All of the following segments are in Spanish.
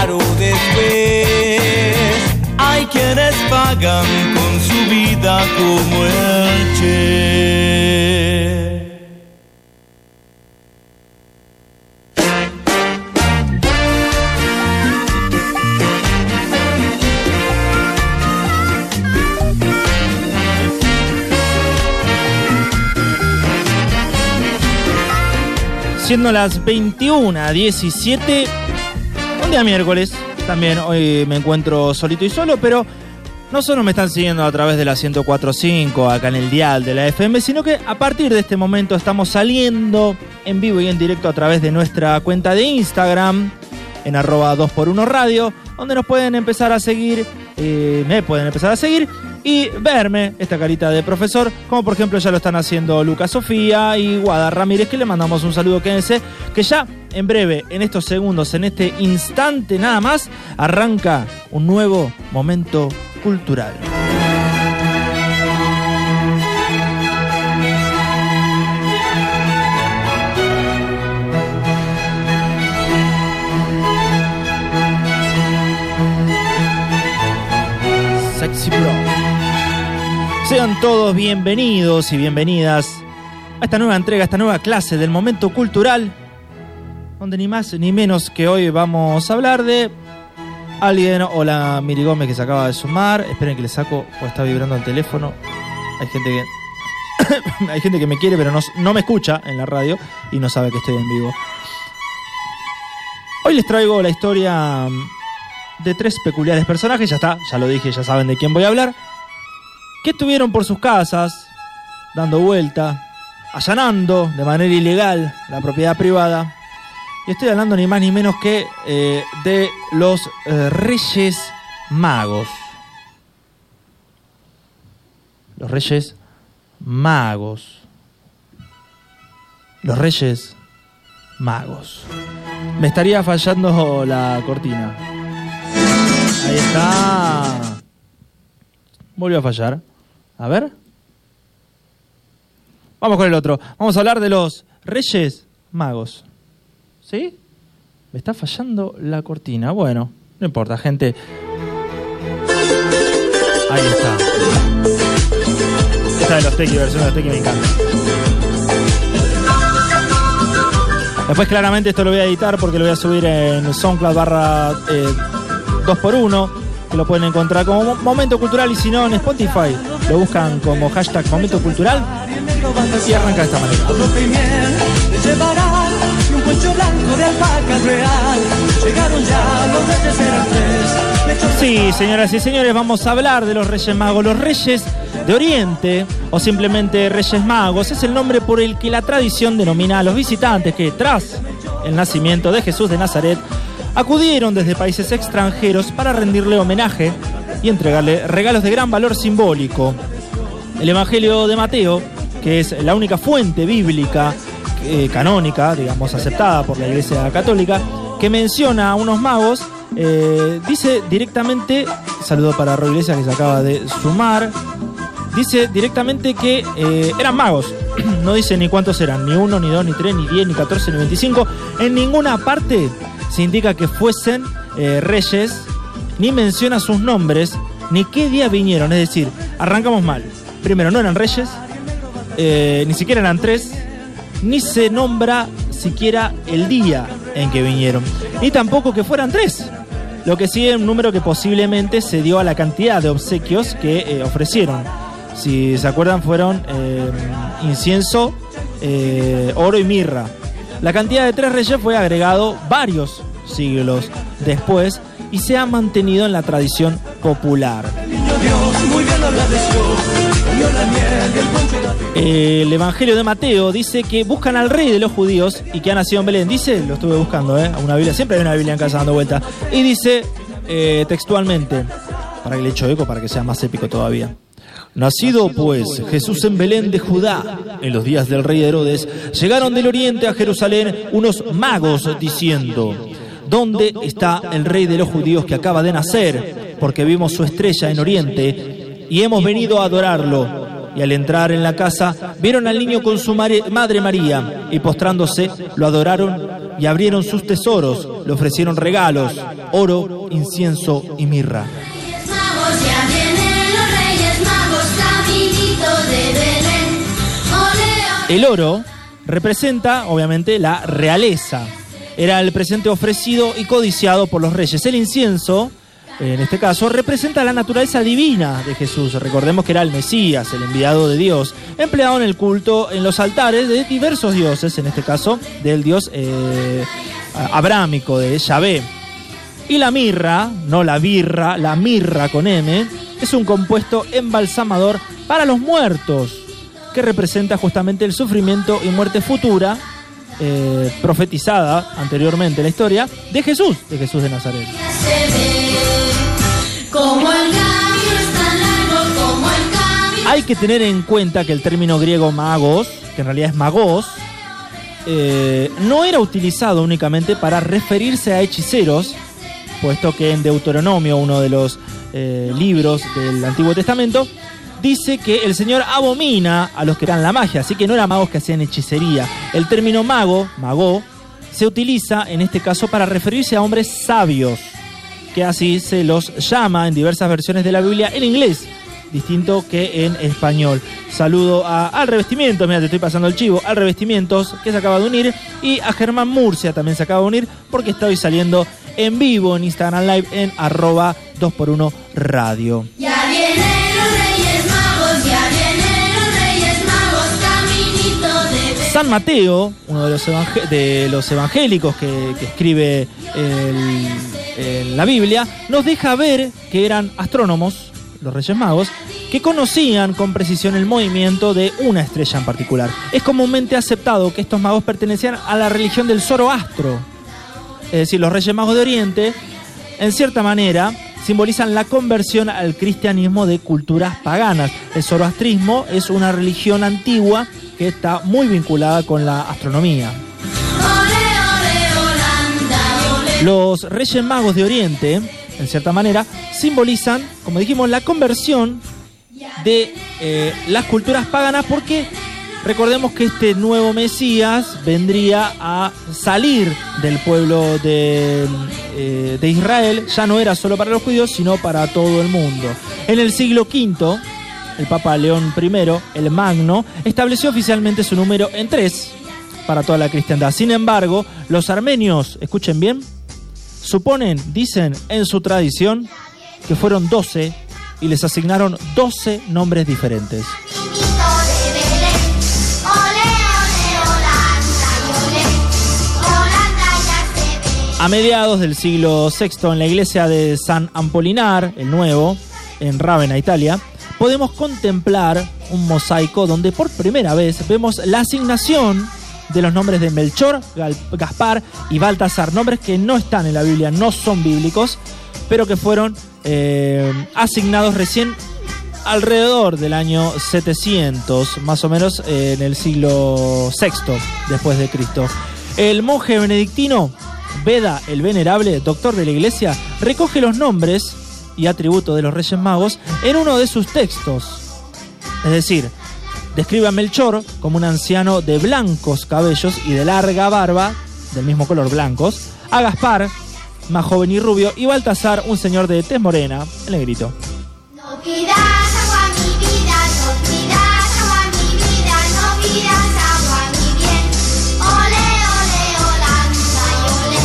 caro después. Hay quienes pagan con su vida como el Che. Siendo las 21, 17, un día miércoles. También hoy me encuentro solito y solo, pero no solo me están siguiendo a través de la 1045 acá en el dial de la FM, sino que a partir de este momento estamos saliendo en vivo y en directo a través de nuestra cuenta de Instagram en arroba 2x1 radio, donde nos pueden empezar a seguir, eh, me pueden empezar a seguir y verme esta carita de profesor, como por ejemplo ya lo están haciendo Lucas Sofía y Guada Ramírez, que le mandamos un saludo, quédense, que ya en breve, en estos segundos, en este instante nada más, arranca un nuevo momento cultural. Sexy Bro. Sean todos bienvenidos y bienvenidas a esta nueva entrega, a esta nueva clase del momento cultural, donde ni más ni menos que hoy vamos a hablar de alguien, hola Miri Gómez que se acaba de sumar, esperen que le saco, pues está vibrando el teléfono, hay gente que... hay gente que me quiere pero no, no me escucha en la radio y no sabe que estoy en vivo. Hoy les traigo la historia de tres peculiares personajes, ya está, ya lo dije, ya saben de quién voy a hablar, que estuvieron por sus casas, dando vuelta, allanando de manera ilegal la propiedad privada. Y estoy hablando ni más ni menos que eh, de los eh, Reyes Magos. Los Reyes Magos. Los Reyes Magos. Me estaría fallando la cortina. Ahí está. Volvió a fallar. A ver. Vamos con el otro. Vamos a hablar de los Reyes Magos. ¿Sí? Me está fallando la cortina. Bueno, no importa, gente. Ahí está. Esta de los Tequi, versión de los Tequi me encanta. Después claramente esto lo voy a editar porque lo voy a subir en SoundCloud barra 2x1, que lo pueden encontrar como Momento Cultural y si no en Spotify lo buscan como hashtag Momento Cultural y arranca de esta manera. Sí, señoras y señores, vamos a hablar de los Reyes Magos. Los Reyes de Oriente, o simplemente Reyes Magos, es el nombre por el que la tradición denomina a los visitantes que, tras el nacimiento de Jesús de Nazaret, acudieron desde países extranjeros para rendirle homenaje y entregarle regalos de gran valor simbólico. El Evangelio de Mateo, que es la única fuente bíblica eh, canónica, digamos, aceptada por la Iglesia Católica, que menciona a unos magos, eh, dice directamente, saludo para Roy Iglesia que se acaba de sumar, dice directamente que eh, eran magos. No dice ni cuántos eran, ni uno, ni dos, ni tres, ni diez, ni catorce, ni veinticinco. En ninguna parte se indica que fuesen reyes, ni menciona sus nombres, ni qué día vinieron. Es decir, arrancamos mal. Primero, no eran reyes, ni siquiera eran tres, ni se nombra siquiera el día en que vinieron, ni tampoco que fueran tres. Lo que sí es un número que posiblemente se dio a la cantidad de obsequios que eh, ofrecieron. Si se acuerdan, fueron eh, incienso, eh, oro y mirra. La cantidad de tres reyes fue agregado varios siglos después y se ha mantenido en la tradición popular. El Evangelio de Mateo dice que buscan al rey de los judíos y que ha nacido en Belén. Dice, lo estuve buscando, ¿eh? Una Biblia, siempre hay una Biblia en casa dando vuelta. Y dice eh, textualmente, para que le echo eco, para que sea más épico todavía. Nacido pues Jesús en Belén de Judá, en los días del rey Herodes, llegaron del oriente a Jerusalén unos magos diciendo, ¿dónde está el rey de los judíos que acaba de nacer? Porque vimos su estrella en oriente y hemos venido a adorarlo. Y al entrar en la casa, vieron al niño con su madre María y postrándose lo adoraron y abrieron sus tesoros, le ofrecieron regalos, oro, incienso y mirra. El oro representa, obviamente, la realeza. Era el presente ofrecido y codiciado por los reyes. El incienso, en este caso, representa la naturaleza divina de Jesús. Recordemos que era el Mesías, el enviado de Dios, empleado en el culto en los altares de diversos dioses, en este caso del dios eh, abrámico, de Yahvé. Y la mirra, no la birra, la mirra con M, es un compuesto embalsamador para los muertos, que representa justamente el sufrimiento y muerte futura, eh, profetizada anteriormente en la historia, de Jesús, de Jesús de Nazaret. Hay que tener en cuenta que el término griego magos, que en realidad es magos, eh, no era utilizado únicamente para referirse a hechiceros, puesto que en Deuteronomio, uno de los eh, libros del Antiguo Testamento, dice que el Señor abomina a los que eran la magia, así que no eran magos que hacían hechicería. El término mago, mago, se utiliza en este caso para referirse a hombres sabios, que así se los llama en diversas versiones de la Biblia en inglés, distinto que en español. Saludo a, al revestimiento, mira, te estoy pasando el chivo, al revestimientos que se acaba de unir y a Germán Murcia también se acaba de unir porque estoy saliendo en vivo en Instagram Live en arroba 2x1 radio. Ya vienen los Reyes Magos, ya vienen los Reyes Magos, caminito de Belén. San Mateo, uno de los, de los evangélicos que, que escribe el- el- la Biblia, nos deja ver que eran astrónomos, los Reyes Magos, que conocían con precisión el movimiento de una estrella en particular. Es comúnmente aceptado que estos magos pertenecían a la religión del Zoroastro. Es decir, los Reyes Magos de Oriente, en cierta manera, simbolizan la conversión al cristianismo de culturas paganas. El zoroastrismo es una religión antigua que está muy vinculada con la astronomía. Los Reyes Magos de Oriente, en cierta manera, simbolizan, como dijimos, la conversión de eh, las culturas paganas porque recordemos que este nuevo Mesías vendría a salir del pueblo de, eh, de Israel, ya no era solo para los judíos, sino para todo el mundo. En el siglo V, el Papa León I, el Magno, estableció oficialmente su número en tres para toda la cristiandad. Sin embargo, los armenios, escuchen bien, suponen, dicen en su tradición, que fueron 12 y les asignaron 12 nombres diferentes. A mediados del siglo VI, en la iglesia de San Ampolinar, el Nuevo, en Rávena, Italia, podemos contemplar un mosaico donde por primera vez vemos la asignación de los nombres de Melchor, Gaspar y Baltasar, nombres que no están en la Biblia, no son bíblicos, pero que fueron eh, asignados recién alrededor del año 700, más o menos eh, en el siglo VI después de Cristo. El monje benedictino Beda el Venerable, doctor de la iglesia, recoge los nombres y atributos de los Reyes Magos en uno de sus textos. Es decir, describe a Melchor como un anciano de blancos cabellos y de larga barba, del mismo color blancos, a Gaspar, más joven y rubio, y Baltasar, un señor de tez morena, el negrito. No pidas agua mi vida, no pidas agua mi vida, no pidas agua mi bien. Ole, ole, Holanda, y ole,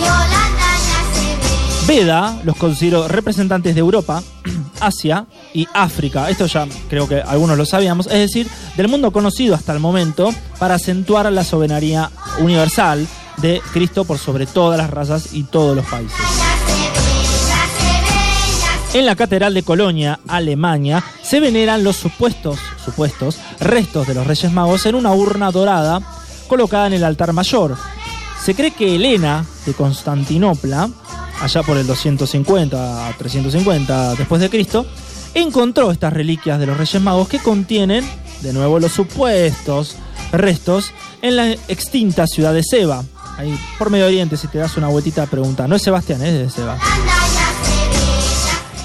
y Holanda ya se ve. Beda los considero representantes de Europa, Asia y África. Esto ya creo que algunos lo sabíamos. Es decir, del mundo conocido hasta el momento para acentuar la soberanía universal de Cristo por sobre todas las razas y todos los países. En la Catedral de Colonia, Alemania, se veneran los supuestos, supuestos restos de los Reyes Magos en una urna dorada colocada en el altar mayor. Se cree que Helena de Constantinopla, allá por el 250 a 350 después de Cristo, encontró estas reliquias de los Reyes Magos que contienen, de nuevo, los supuestos restos en la extinta ciudad de Seba. Ahí por Medio Oriente, si te das una vueltita, pregunta. No es Sebastián, es de Seba.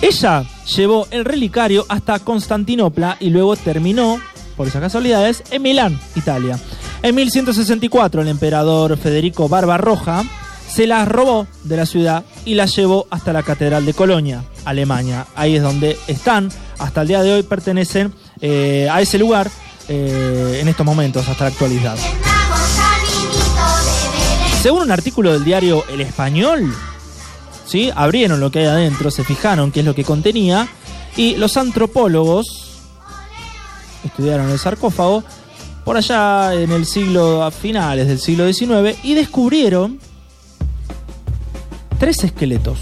Ella llevó el relicario hasta Constantinopla y luego terminó, por esas casualidades, en Milán, Italia. En 1164 el emperador Federico Barbarroja se las robó de la ciudad y las llevó hasta la Catedral de Colonia, Alemania. Ahí es donde están, hasta el día de hoy pertenecen eh, a ese lugar eh, en estos momentos, hasta la actualidad. Según un artículo del diario El Español, ¿sí? abrieron lo que hay adentro, se fijaron qué es lo que contenía y los antropólogos estudiaron el sarcófago por allá en el siglo, a finales del siglo XIX y descubrieron tres esqueletos.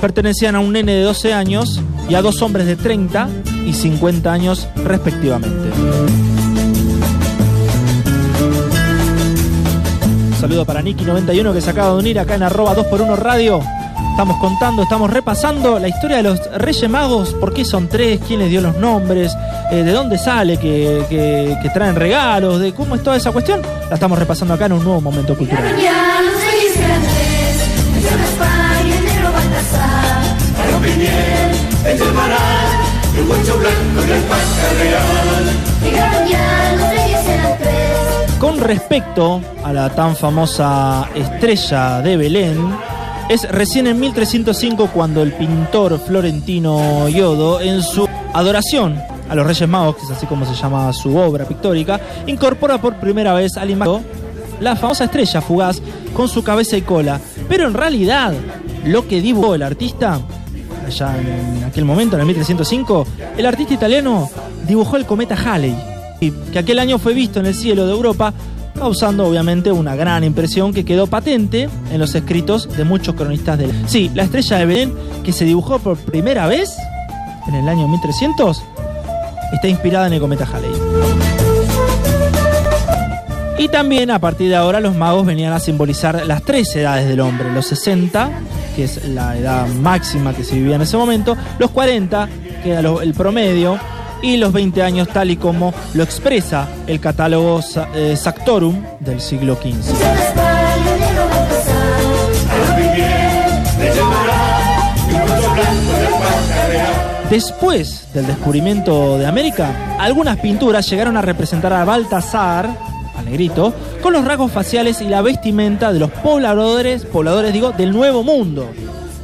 Pertenecían a un nene de 12 años y a dos hombres de 30 y 50 años respectivamente. Un saludo para Nicky91 que se acaba de unir acá en arroba 2x1 radio. Estamos contando, estamos repasando la historia de los Reyes Magos, por qué son tres, quién les dio los nombres, eh, de dónde sale que, que- que traen regalos, de cómo es toda esa cuestión. La estamos repasando acá en un nuevo momento cultural. El el blanco y real. Ya tres. Con respecto a la tan famosa estrella de Belén, es recién en 1305 cuando el pintor florentino Iodo, en su adoración a los Reyes Magos, que es así como se llama su obra pictórica, incorpora por primera vez al imagen la famosa estrella fugaz con su cabeza y cola. Pero en realidad, lo que dibujó el artista, allá en aquel momento, en el 1305, el artista italiano dibujó el cometa Halley, que aquel año fue visto en el cielo de Europa, causando obviamente una gran impresión que quedó patente en los escritos de muchos cronistas de Sí, la estrella de Belén, que se dibujó por primera vez en el año 1300, está inspirada en el cometa Halley. Y también a partir de ahora los magos venían a simbolizar las tres edades del hombre, los 60, que es la edad máxima que se vivía en ese momento, los 40, que era el promedio, y los 20 años tal y como lo expresa el catálogo eh, Sactorum del siglo XV. Después del descubrimiento de América, algunas pinturas llegaron a representar a Baltasar, al negrito, con los rasgos faciales y la vestimenta de los pobladores, pobladores digo, del Nuevo Mundo.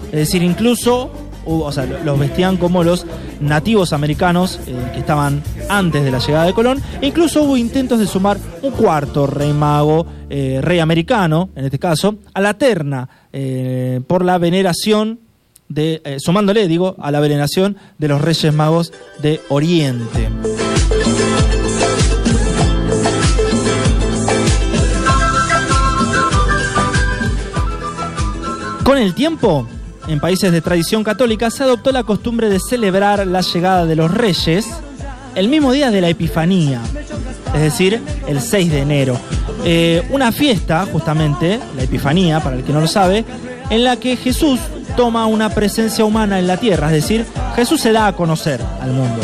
Es decir, incluso, o sea, lo- los vestían como los nativos americanos eh, que estaban antes de la llegada de Colón. E incluso hubo intentos de sumar un cuarto rey mago, eh, rey americano, en este caso, a la terna eh, por la veneración de, sumándole, digo, a la veneración de los Reyes Magos de Oriente. Con el tiempo, en países de tradición católica se adoptó la costumbre de celebrar la llegada de los reyes el mismo día de la Epifanía, es decir, el 6 de enero. Eh, una fiesta, justamente, la Epifanía, para el que no lo sabe, en la que Jesús toma una presencia humana en la tierra, es decir, Jesús se da a conocer al mundo.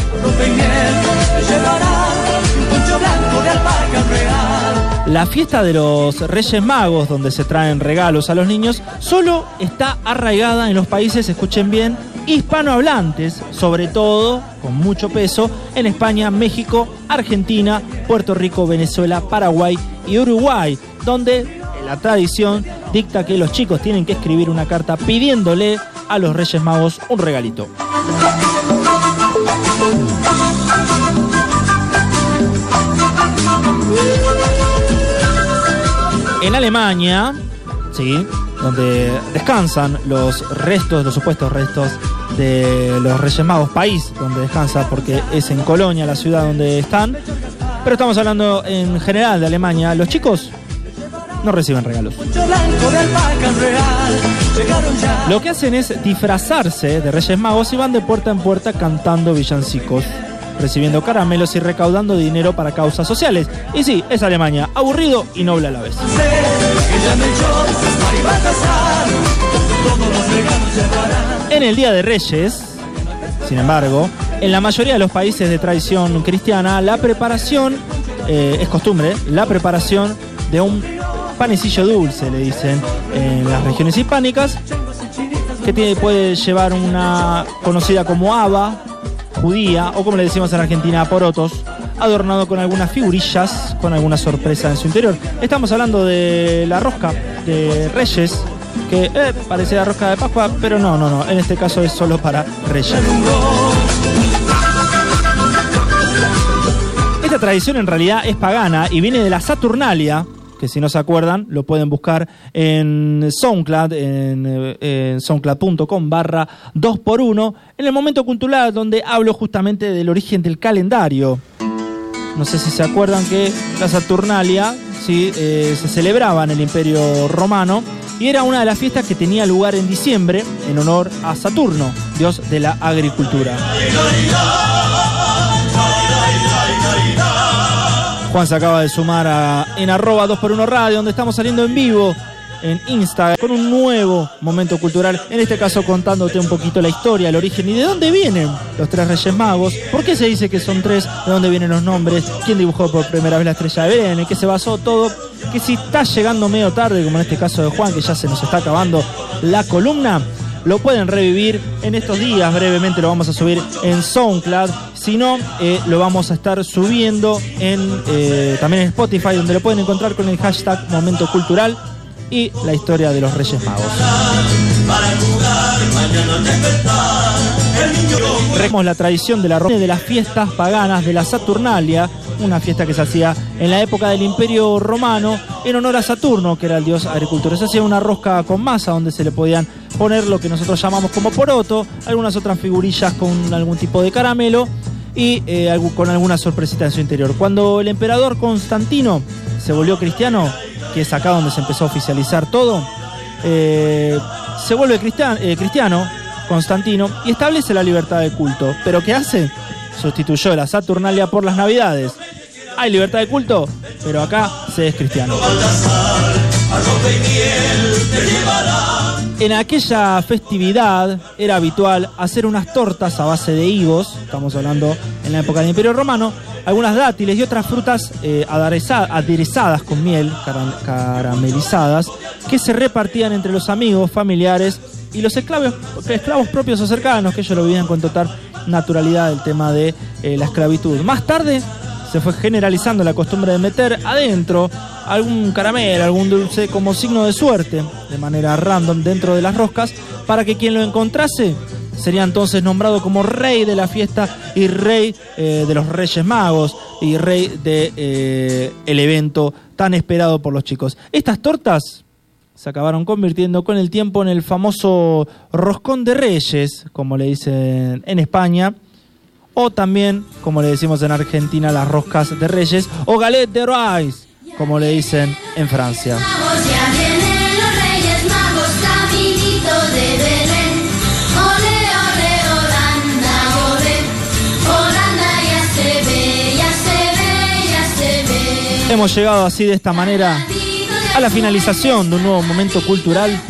La fiesta de los Reyes Magos, donde se traen regalos a los niños, solo está arraigada en los países, escuchen bien, hispanohablantes, sobre todo, con mucho peso, en España, México, Argentina, Puerto Rico, Venezuela, Paraguay y Uruguay, donde la tradición dicta que los chicos tienen que escribir una carta pidiéndole a los Reyes Magos un regalito. En Alemania, sí, donde descansan los restos, los supuestos restos de los Reyes Magos, país donde descansa, porque es en Colonia la ciudad donde están. Pero estamos hablando en general de Alemania. Los chicos no reciben regalos. Lo que hacen es disfrazarse de Reyes Magos y van de puerta en puerta cantando villancicos, recibiendo caramelos y recaudando dinero para causas sociales. Y sí, es Alemania, aburrido y noble a la vez. En el Día de Reyes, sin embargo, en la mayoría de los países de tradición cristiana, la preparación, eh, es costumbre, la preparación de un panecillo dulce, le dicen en las regiones hispánicas, que tiene- puede llevar una conocida como haba, judía, o como le decimos en Argentina, porotos, adornado con algunas figurillas, con alguna sorpresa en su interior. Estamos hablando de la rosca de Reyes, que eh, parece la rosca de Pascua, pero no, no, no, en este caso es solo para Reyes. Esta tradición en realidad es pagana y viene de la Saturnalia, que si no se acuerdan lo pueden buscar en SoundCloud, en, eh, en soundcloud.com barra 2x1, en el momento cultural donde hablo justamente del origen del calendario. No sé si se acuerdan que la Saturnalia ¿sí? eh, se celebraba en el Imperio Romano y era una de las fiestas que tenía lugar en diciembre en honor a Saturno, dios de la agricultura. Juan se acaba de sumar a, en arroba 2x1 radio, donde estamos saliendo en vivo en Instagram con un nuevo momento cultural, en este caso contándote un poquito la historia, el origen y de dónde vienen los tres Reyes Magos, por qué se dice que son tres, de dónde vienen los nombres, quién dibujó por primera vez la estrella de Belén, en qué se basó todo, que si está llegando medio tarde, como en este caso de Juan, que ya se nos está acabando la columna, lo pueden revivir en estos días, brevemente lo vamos a subir en SoundCloud, si no, eh, lo vamos a estar subiendo en, eh, también en Spotify, donde lo pueden encontrar con el hashtag Momento Cultural y la historia de los Reyes Magos. Recordemos la tradición de la de las fiestas paganas de la Saturnalia, una fiesta que se hacía en la época del Imperio Romano en honor a Saturno, que era el dios agricultor. Se hacía una rosca con masa donde se le podían poner lo que nosotros llamamos como poroto, algunas otras figurillas con algún tipo de caramelo y eh, con alguna sorpresita en su interior. Cuando el emperador Constantino se volvió cristiano, que es acá donde se empezó a oficializar todo, eh, se vuelve eh, cristiano, Constantino, y establece la libertad de culto. ¿Pero qué hace? Sustituyó la Saturnalia por las Navidades. Hay libertad de culto, pero acá se es cristiano. En aquella festividad era habitual hacer unas tortas a base de higos, estamos hablando en la época del Imperio Romano, algunas dátiles y otras frutas eh, adereza- aderezadas con miel, cara- caramelizadas, que se repartían entre los amigos, familiares y los esclavos, esclavos propios o cercanos, que ellos lo vivían con total naturalidad el tema de eh, la esclavitud. Más tarde se fue generalizando la costumbre de meter adentro algún caramelo, algún dulce como signo de suerte, de manera random dentro de las roscas, para que quien lo encontrase sería entonces nombrado como rey de la fiesta y rey eh, de los Reyes Magos y rey de eh, el evento tan esperado por los chicos. Estas tortas se acabaron convirtiendo con el tiempo en el famoso roscón de reyes, como le dicen en España, o también, como le decimos en Argentina, las roscas de reyes, o galette de Rois, como le dicen en Francia. Hemos llegado así de esta manera a la finalización de un nuevo momento cultural.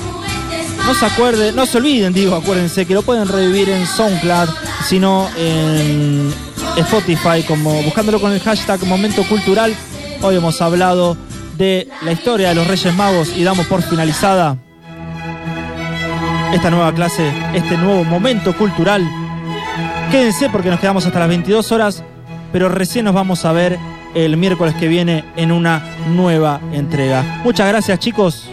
No se acuerden, no se olviden, digo, acuérdense que lo pueden revivir en SoundCloud, sino en Spotify, como buscándolo con el hashtag Momento Cultural. Hoy hemos hablado de la historia de los Reyes Magos y damos por finalizada esta nueva clase, este nuevo momento cultural. Quédense porque nos quedamos hasta las 22 horas, pero recién nos vamos a ver el miércoles que viene en una nueva entrega. Muchas gracias chicos,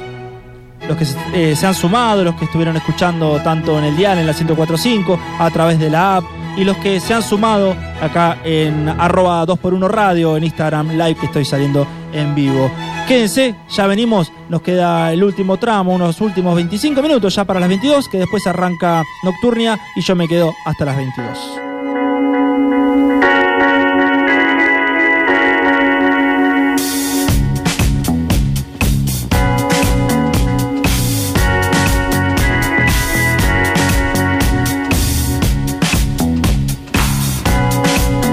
los que eh, se han sumado, los que estuvieron escuchando tanto en el dial, en la 1045, a través de la app, y los que se han sumado acá en arroba 2x1 radio, en Instagram Live, que estoy saliendo en vivo. Quédense, ya venimos, nos queda el último tramo, unos últimos 25 minutos ya para las 22, que después arranca Nocturnia y yo me quedo hasta las 22.